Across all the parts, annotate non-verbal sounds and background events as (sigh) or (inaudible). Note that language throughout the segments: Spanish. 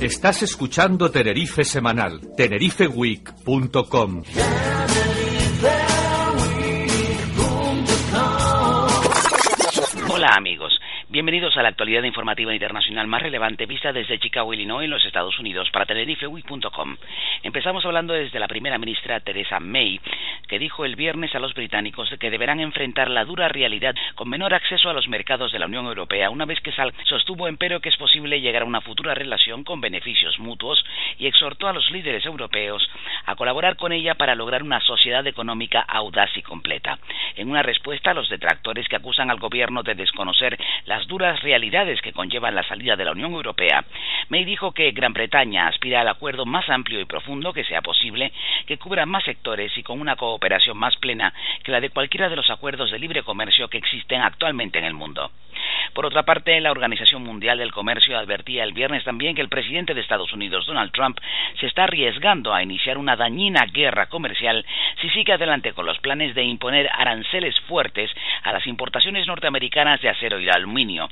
Estás escuchando Tenerife Semanal, tenerifeweek.com. Hola amigos, bienvenidos a la actualidad informativa internacional más relevante vista desde Chicago, Illinois, en los Estados Unidos para tenerifeweek.com. Empezamos hablando desde la primera ministra Theresa May, que dijo el viernes a los británicos que deberán enfrentar la dura realidad con menor acceso a los mercados de la Unión Europea, una vez que Sal sostuvo empero que es posible llegar a una futura relación con beneficios mutuos y exhortó a los líderes europeos a colaborar con ella para lograr una sociedad económica audaz y completa. En una respuesta a los detractores que acusan al gobierno de desconocer las duras realidades que conllevan la salida de la Unión Europea, May dijo que Gran Bretaña aspira al acuerdo más amplio y profundo que sea posible, que cubra más sectores y con una cooperación más plena que la de cualquiera de los acuerdos de libre comercio que existen actualmente en el mundo. Por otra parte, la Organización Mundial del Comercio advertía el viernes también que el presidente de Estados Unidos, Donald Trump, se está arriesgando a iniciar una dañina guerra comercial si sigue adelante con los planes de imponer aranceles fuertes a las importaciones norteamericanas de acero y aluminio.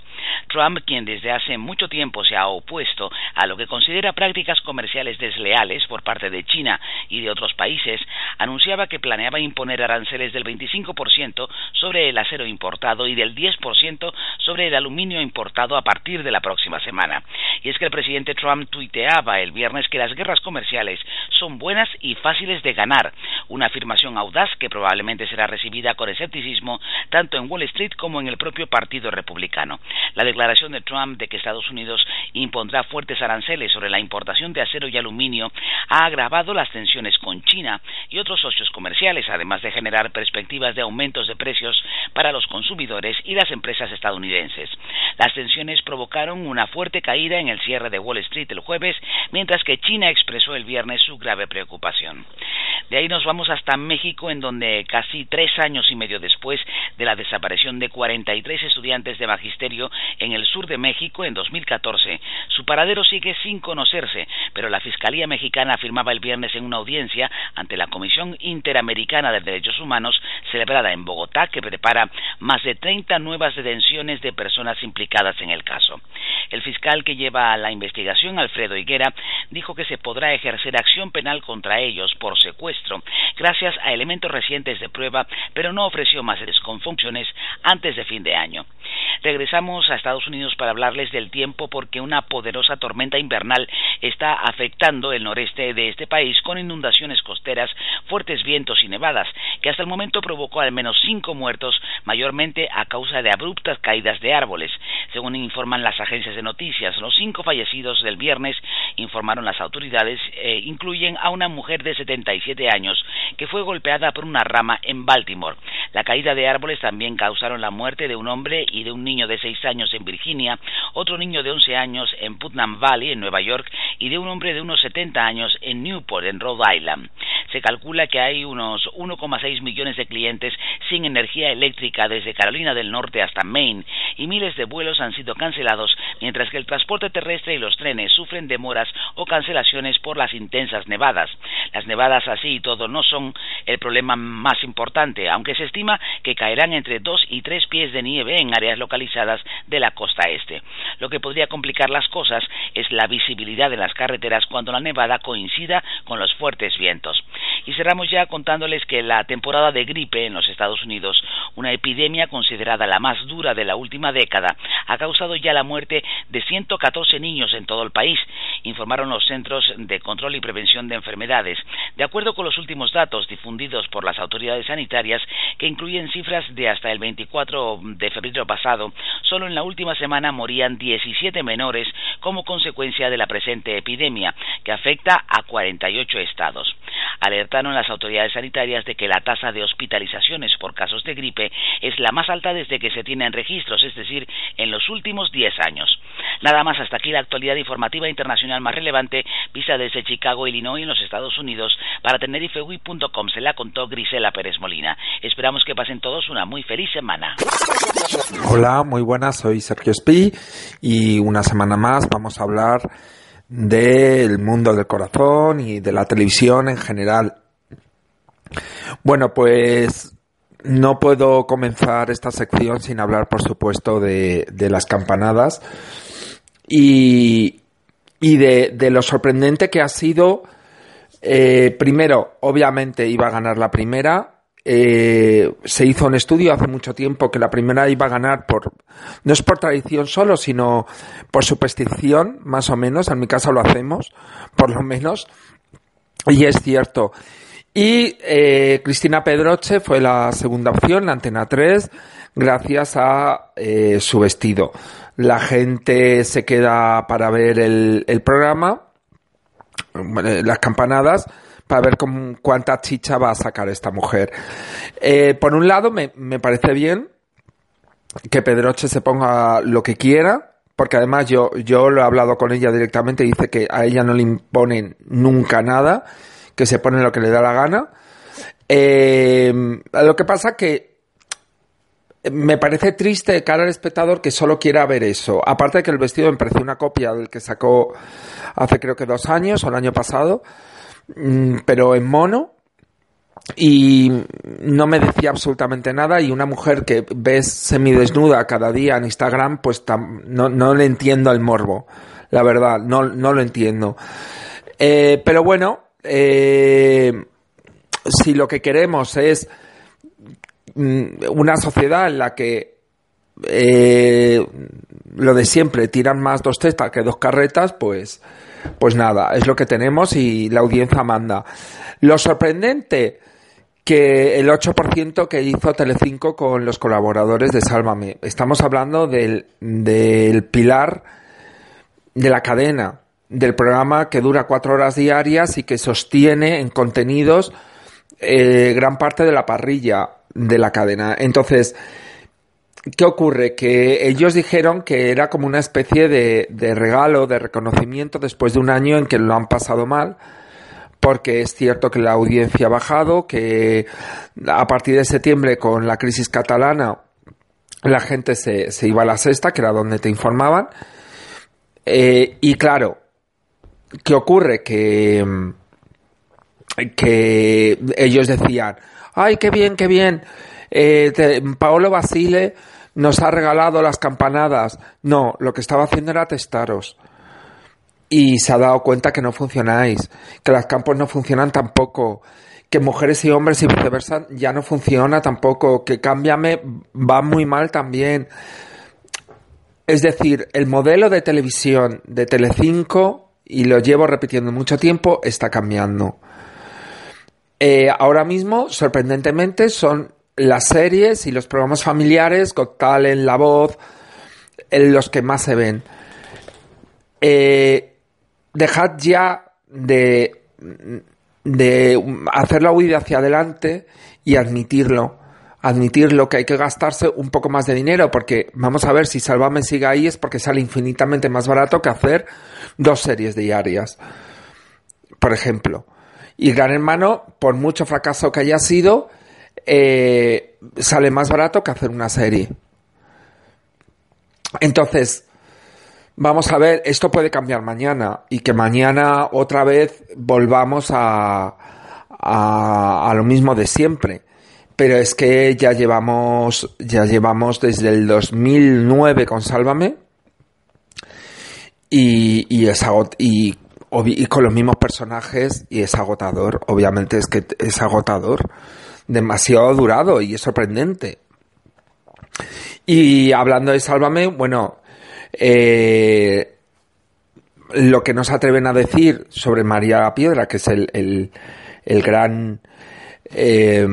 Trump, quien desde hace mucho tiempo se ha opuesto a lo que considera prácticas comerciales desleales por parte de China y de otros países, anunciaba que planeaba imponer aranceles del 25% sobre el acero importado y del 10% sobre el aluminio importado a partir de la próxima semana. Y es que el presidente Trump tuiteaba el viernes que las guerras comerciales son buenas y fáciles de ganar, una afirmación audaz que probablemente será recibida con escepticismo tanto en Wall Street como en el propio Partido Republicano. La declaración de Trump de que Estados Unidos impondrá fuertes aranceles sobre la importación de acero y aluminio ha agravado las tensiones con China y otros socios comerciales, además de generar perspectivas de aumentos de precios para los consumidores y las empresas estadounidenses. Las tensiones provocaron una fuerte caída en el cierre de Wall Street el jueves, mientras que China expresó el viernes su grave preocupación. De ahí nos vamos hasta México, en donde casi tres años y medio después de la desaparición de 43 estudiantes de magisterio en el sur de México en 2014, su paradero sigue sin conocerse, pero la Fiscalía Mexicana afirmaba el viernes en una audiencia ante la Comisión Interamericana de Derechos Humanos celebrada en Bogotá que prepara más de 30 nuevas detenciones de personas implicadas en el caso. El fiscal que lleva la investigación, Alfredo Higuera, dijo que se podrá ejercer acción penal contra ellos por secuestro gracias a elementos recientes de prueba, pero no ofreció más funciones antes de fin de año. Regresamos a Estados Unidos para hablarles del tiempo porque una poderosa tormenta invernal está afectando el noreste de este país con inundaciones costeras, fuertes vientos y nevadas, que hasta el momento provocó al menos cinco muertos, mayormente a causa de abruptas caídas de árboles. Según informan las agencias de noticias, los cinco fallecidos del viernes, informaron las autoridades, eh, incluyen a una mujer de 77 años que fue golpeada por una rama en Baltimore. La caída de árboles también causaron la muerte de un hombre y de un niño de 6 años en Virginia, otro niño de 11 años en Putnam Valley, en Nueva York, y de un hombre de unos 70 años en Newport, en Rhode Island. Se calcula que hay unos 1,6 millones de clientes sin energía eléctrica desde Carolina del Norte hasta Maine y miles de vuelos han sido cancelados, mientras que el transporte terrestre y los trenes sufren demoras o cancelaciones por las intensas nevadas. Las nevadas así y todo no son el problema más importante, aunque se estima que caerán entre 2 y 3 pies de nieve en áreas localizadas de la costa este. Lo que podría complicar las cosas es la visibilidad de las carreteras cuando la nevada coincida con los fuertes vientos. Y cerramos ya contándoles que la temporada de gripe en los Estados Unidos, una epidemia considerada la más dura de la última década, ha causado ya la muerte de 114 niños en todo el país, informaron los Centros de Control y Prevención de Enfermedades, de acuerdo con los últimos datos difundidos por las autoridades sanitarias, que incluyen cifras de hasta el 24 de febrero pasado, solo en la última semana morían 17 menores como consecuencia de la presente epidemia, que afecta a 48 estados. Alertaron las autoridades sanitarias de que la tasa de hospitalizaciones por casos de gripe es la más alta desde que se tienen registros, es decir, en los últimos 10 años. Nada más hasta aquí la actualidad informativa internacional más relevante vista desde Chicago, Illinois, en los Estados Unidos. Para tenerifewi.com se la contó Grisela Pérez Molina. Esperamos que pasen todos una muy feliz semana. Hola, muy buenas, soy Sergio Spi y una semana más vamos a hablar del mundo del corazón y de la televisión en general. Bueno, pues no puedo comenzar esta sección sin hablar, por supuesto, de, las campanadas y, y de, lo sorprendente que ha sido. Eh, primero, obviamente iba a ganar la primera, eh, se hizo un estudio hace mucho tiempo que la primera iba a ganar por, no es por tradición solo, sino por superstición, más o menos, en mi caso lo hacemos, por lo menos, y es cierto. Y eh, Cristina Pedroche fue la segunda opción, la Antena 3, gracias a eh, su vestido. La gente se queda para ver el programa, las campanadas, para ver con cuánta chicha va a sacar esta mujer. Eh, por un lado, me, parece bien que Pedroche se ponga lo que quiera, porque además yo, yo lo he hablado con ella directamente y dice que a ella no le imponen nunca nada, que se pone lo que le da la gana. Eh, lo que pasa que me parece triste de cara al espectador que solo quiera ver eso. Aparte de que el vestido me parece una copia del que sacó hace creo que dos años o el año pasado. Mm, pero en mono y no me decía absolutamente nada y una mujer que ves semidesnuda cada día en Instagram pues no, no le entiendo el morbo la verdad no, no lo entiendo. Eh, pero bueno eh, si lo que queremos es mm, una sociedad en la que eh, lo de siempre tiran más dos testas que dos carretas pues pues nada, es lo que tenemos y la audiencia manda. Lo sorprendente que el 8% que hizo Telecinco con los colaboradores de Sálvame. Estamos hablando del, del pilar de la cadena, del programa que dura cuatro horas diarias y que sostiene en contenidos eh, gran parte de la parrilla de la cadena. Entonces, ¿Qué ocurre? Que ellos dijeron que era como una especie de, de, regalo, de reconocimiento después de un año en que lo han pasado mal, porque es cierto que la audiencia ha bajado, que a partir de septiembre con la crisis catalana la gente se, se iba a la sexta, que era donde te informaban, eh, y claro, ¿qué ocurre? Que, que ellos decían, ay, qué bien, qué bien, eh, Paolo Basile nos ha regalado las campanadas. No, lo que estaba haciendo era testaros. Y se ha dado cuenta que no funcionáis, que las campos no funcionan tampoco, que mujeres y hombres y viceversa ya no funciona tampoco, que cámbiame va muy mal también. Es decir, el modelo de televisión de Telecinco, y lo llevo repitiendo mucho tiempo, está cambiando. Eh, ahora mismo, sorprendentemente, son las series y los programas familiares, tal en La Voz, en los que más se ven. Eh, dejad ya de, de hacer la huida hacia adelante y admitirlo. Admitirlo que hay que gastarse un poco más de dinero, porque vamos a ver si Salvame sigue ahí es porque sale infinitamente más barato que hacer dos series diarias. Por ejemplo. Y Gran Hermano, por mucho fracaso que haya sido, eh, sale más barato que hacer una serie. Entonces, vamos a ver, esto puede cambiar mañana y que mañana otra vez volvamos a, a, lo mismo de siempre. Pero es que ya llevamos, ya llevamos desde el 2009 con Sálvame y, y, es y, y con los mismos personajes y es agotador. Obviamente es que es agotador demasiado durado y es sorprendente. Y hablando de Sálvame, bueno, eh, lo que nos atreven a decir sobre María Piedra, que es el, el, gran eh,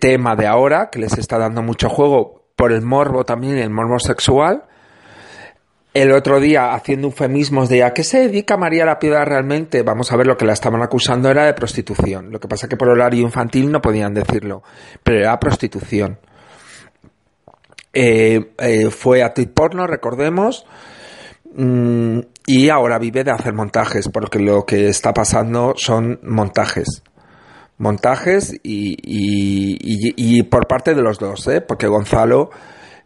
tema de ahora, que les está dando mucho juego por el morbo también, el morbo sexual, el otro día haciendo eufemismos de a qué se dedica María la Piedad realmente, vamos a ver lo que la estaban acusando era de prostitución. Lo que pasa que por horario infantil no podían decirlo, pero era prostitución. Eh, eh, fue porno, recordemos, mm, y ahora vive de hacer montajes, porque lo que está pasando son montajes. Montajes y, y, y, por parte de los dos, ¿eh? porque Gonzalo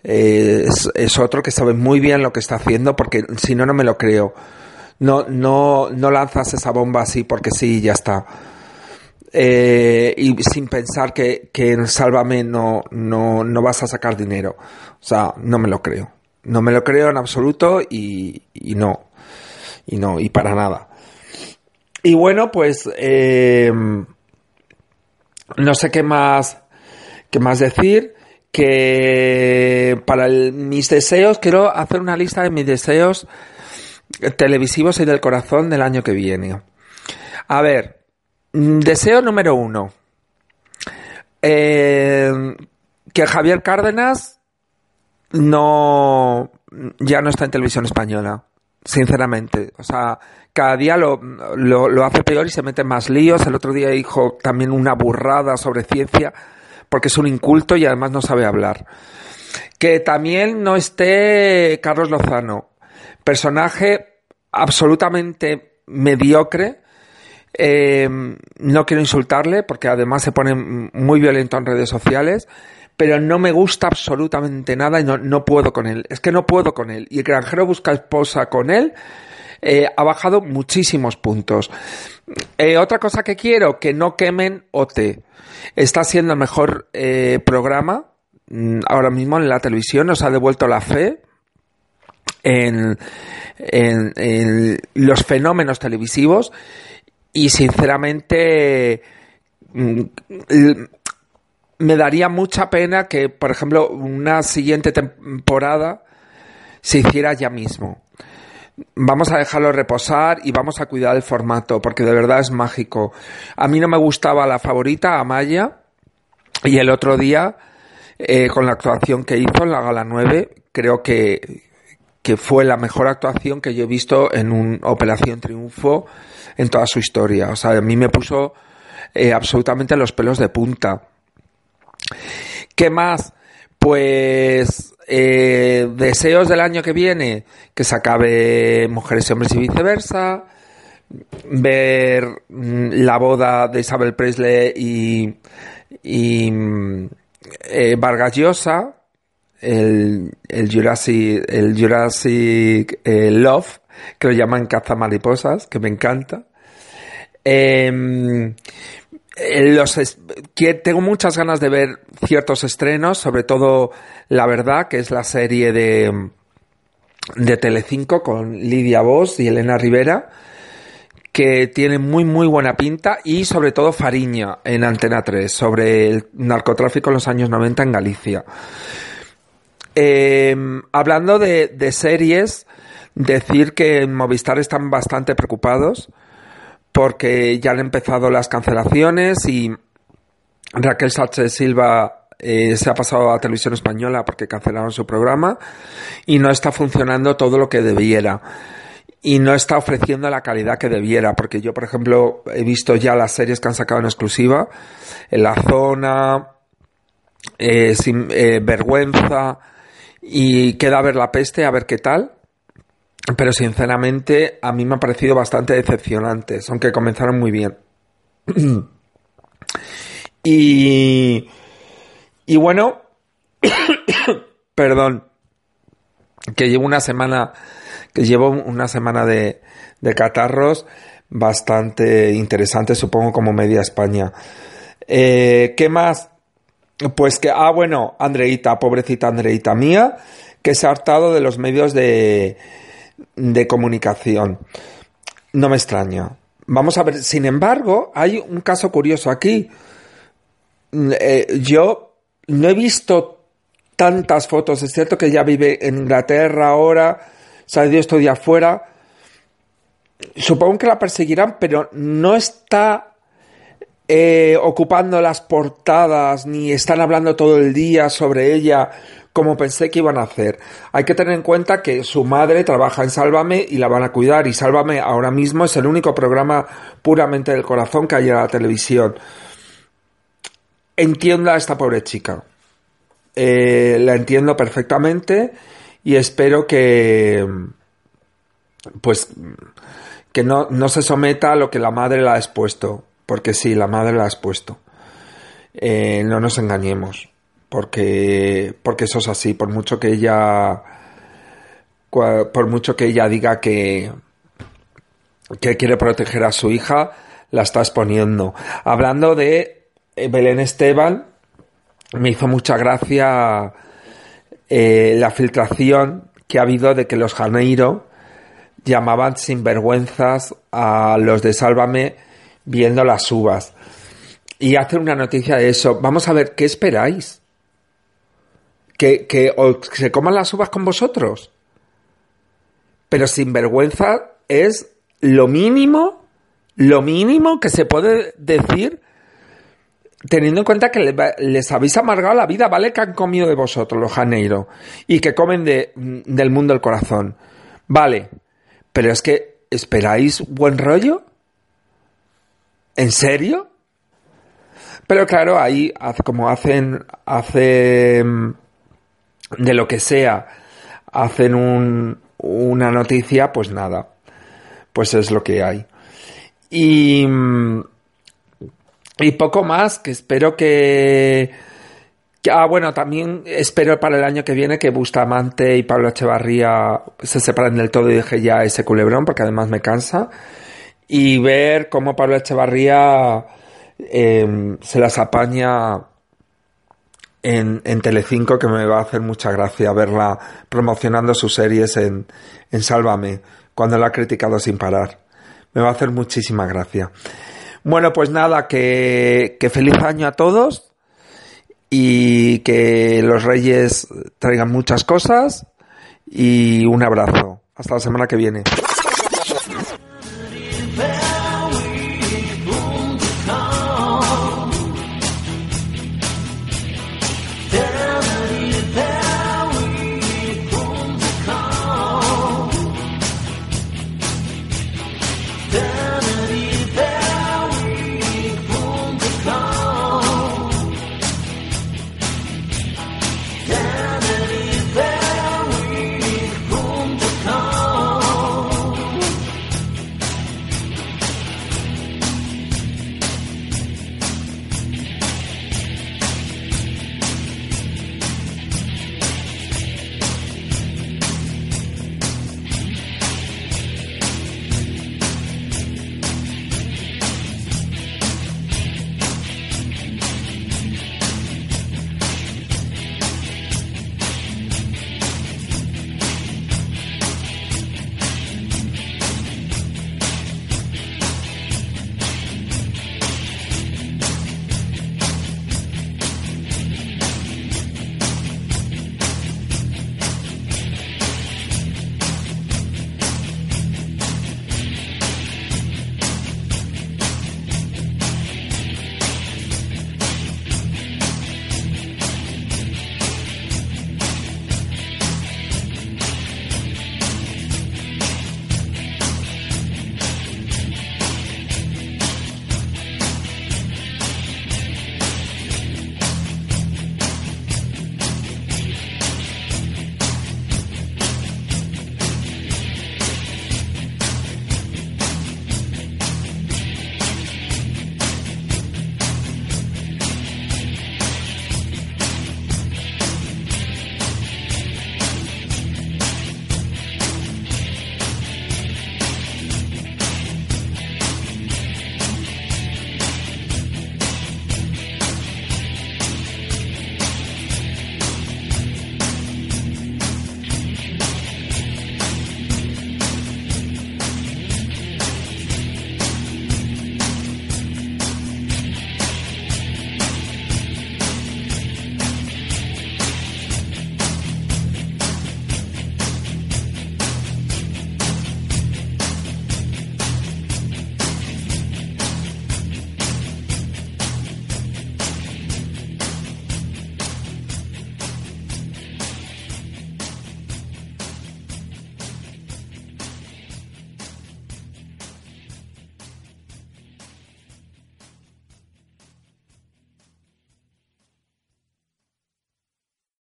eh, es, otro que sabe muy bien lo que está haciendo, porque si no, no me lo creo. No, no, no lanzas esa bomba así porque sí, ya está. Eh, y sin pensar que, que en Sálvame no, no, no vas a sacar dinero. O sea, no me lo creo. No me lo creo en absoluto y, y no. Y no, y para nada. Y bueno, pues eh, no sé qué más, qué más decir que para mis deseos, quiero hacer una lista de mis deseos televisivos y del corazón del año que viene. A ver, deseo número uno. Eh, que Javier Cárdenas no ya no está en televisión española, sinceramente. O sea, cada día lo, lo, lo hace peor y se mete más líos. El otro día dijo también una burrada sobre ciencia porque es un inculto y además no sabe hablar. Que también no esté Carlos Lozano, personaje absolutamente mediocre. Eh, no quiero insultarle porque además se pone muy violento en redes sociales, pero no me gusta absolutamente nada y no, puedo con él. Es que no puedo con él. Y el granjero busca esposa con él. Eh, ha bajado muchísimos puntos. Eh, otra cosa que quiero, que no quemen OT. Está siendo el mejor eh, programa mm, ahora mismo en la televisión, nos ha devuelto la fe en, los fenómenos televisivos y sinceramente mm, me daría mucha pena que, por ejemplo, una siguiente temporada se hiciera ya mismo vamos a dejarlo reposar y vamos a cuidar el formato, porque de verdad es mágico. A mí no me gustaba la favorita, Amaya, y el otro día, eh, con la actuación que hizo en la Gala 9, creo que, que fue la mejor actuación que yo he visto en un Operación Triunfo en toda su historia. O sea, a mí me puso eh, absolutamente los pelos de punta. ¿Qué más? Pues eh, deseos del año que viene, que se acabe Mujeres y Hombres y viceversa, ver mm, la boda de Isabel Presley y, y mm, eh, Vargas Llosa, el, el Jurassic, el Jurassic eh, Love, que lo llaman caza mariposas, que me encanta. Em, los que tengo muchas ganas de ver ciertos estrenos, sobre todo La Verdad, que es la serie de, de Telecinco con Lidia Vos y Elena Rivera, que tiene muy muy buena pinta, y sobre todo Fariña en Antena 3, sobre el narcotráfico en los años 90 en Galicia. Eh, hablando de, de series, decir que en Movistar están bastante preocupados porque ya han empezado las cancelaciones y Raquel Sánchez Silva eh, se ha pasado a televisión española porque cancelaron su programa y no está funcionando todo lo que debiera. Y no está ofreciendo la calidad que debiera porque yo por ejemplo he visto ya las series que han sacado en exclusiva en la zona eh, sin eh, vergüenza y queda a ver la peste a ver qué tal pero sinceramente a mí me ha parecido bastante decepcionantes, aunque comenzaron muy bien. (clears throat) y, y bueno, (coughs) perdón, que llevo una semana, que llevo una semana de, de catarros bastante interesante, supongo como media España. Eh, ¿Qué más? Pues que, ah, bueno, Andreita, pobrecita Andreita mía, que se ha hartado de los medios de, de comunicación. No me extraña. Vamos a ver, sin embargo, hay un caso curioso aquí. Mm, eh, yo no he visto tantas fotos, es cierto que ya vive en Inglaterra ahora, salió estos días afuera. Supongo que la perseguirán, pero no está eh, ocupando las portadas ni están hablando todo el día sobre ella como pensé que iban a hacer. Hay que tener en cuenta que su madre trabaja en Sálvame y la van a cuidar y Sálvame ahora mismo es el único programa puramente del corazón que hay en la televisión. Entiendo a esta pobre chica. Eh, la entiendo perfectamente y espero que pues que no, no se someta a lo que la madre la ha expuesto porque sí, la madre la ha expuesto eh, no nos engañemos porque porque eso es así por mucho que ella por mucho que ella diga que que quiere proteger a su hija la está exponiendo hablando de Belén Esteban me hizo mucha gracia eh, la filtración que ha habido de que los Janeiro llamaban sinvergüenzas a los de Sálvame viendo las uvas. Y hacen una noticia de eso. Vamos a ver, ¿qué esperáis? ¿Que, que se coman las uvas con vosotros? Pero sinvergüenza es lo mínimo, lo mínimo que se puede decir teniendo en cuenta que les habéis amargado la vida, ¿vale? Que han comido de vosotros los Janeiro y que comen de, del mundo del corazón. Vale, pero es que esperáis buen rollo. ¿En serio? Pero claro, ahí como hacen, hacen de lo que sea, hacen un, una noticia, pues nada, pues es lo que hay. Y, poco más, que espero que, Ah, bueno, también espero para el año que viene que Bustamante y Pablo Echevarría se separen del todo y deje ya ese culebrón, porque además me cansa. Y ver cómo Pablo Echevarría em, se las apaña en, en Telecinco, que me va a hacer mucha gracia verla promocionando sus series en, en Sálvame, cuando la ha criticado sin parar. Me va a hacer muchísima gracia. Bueno, pues nada, que, que feliz año a todos y que los reyes traigan muchas cosas y un abrazo. Hasta la semana que viene.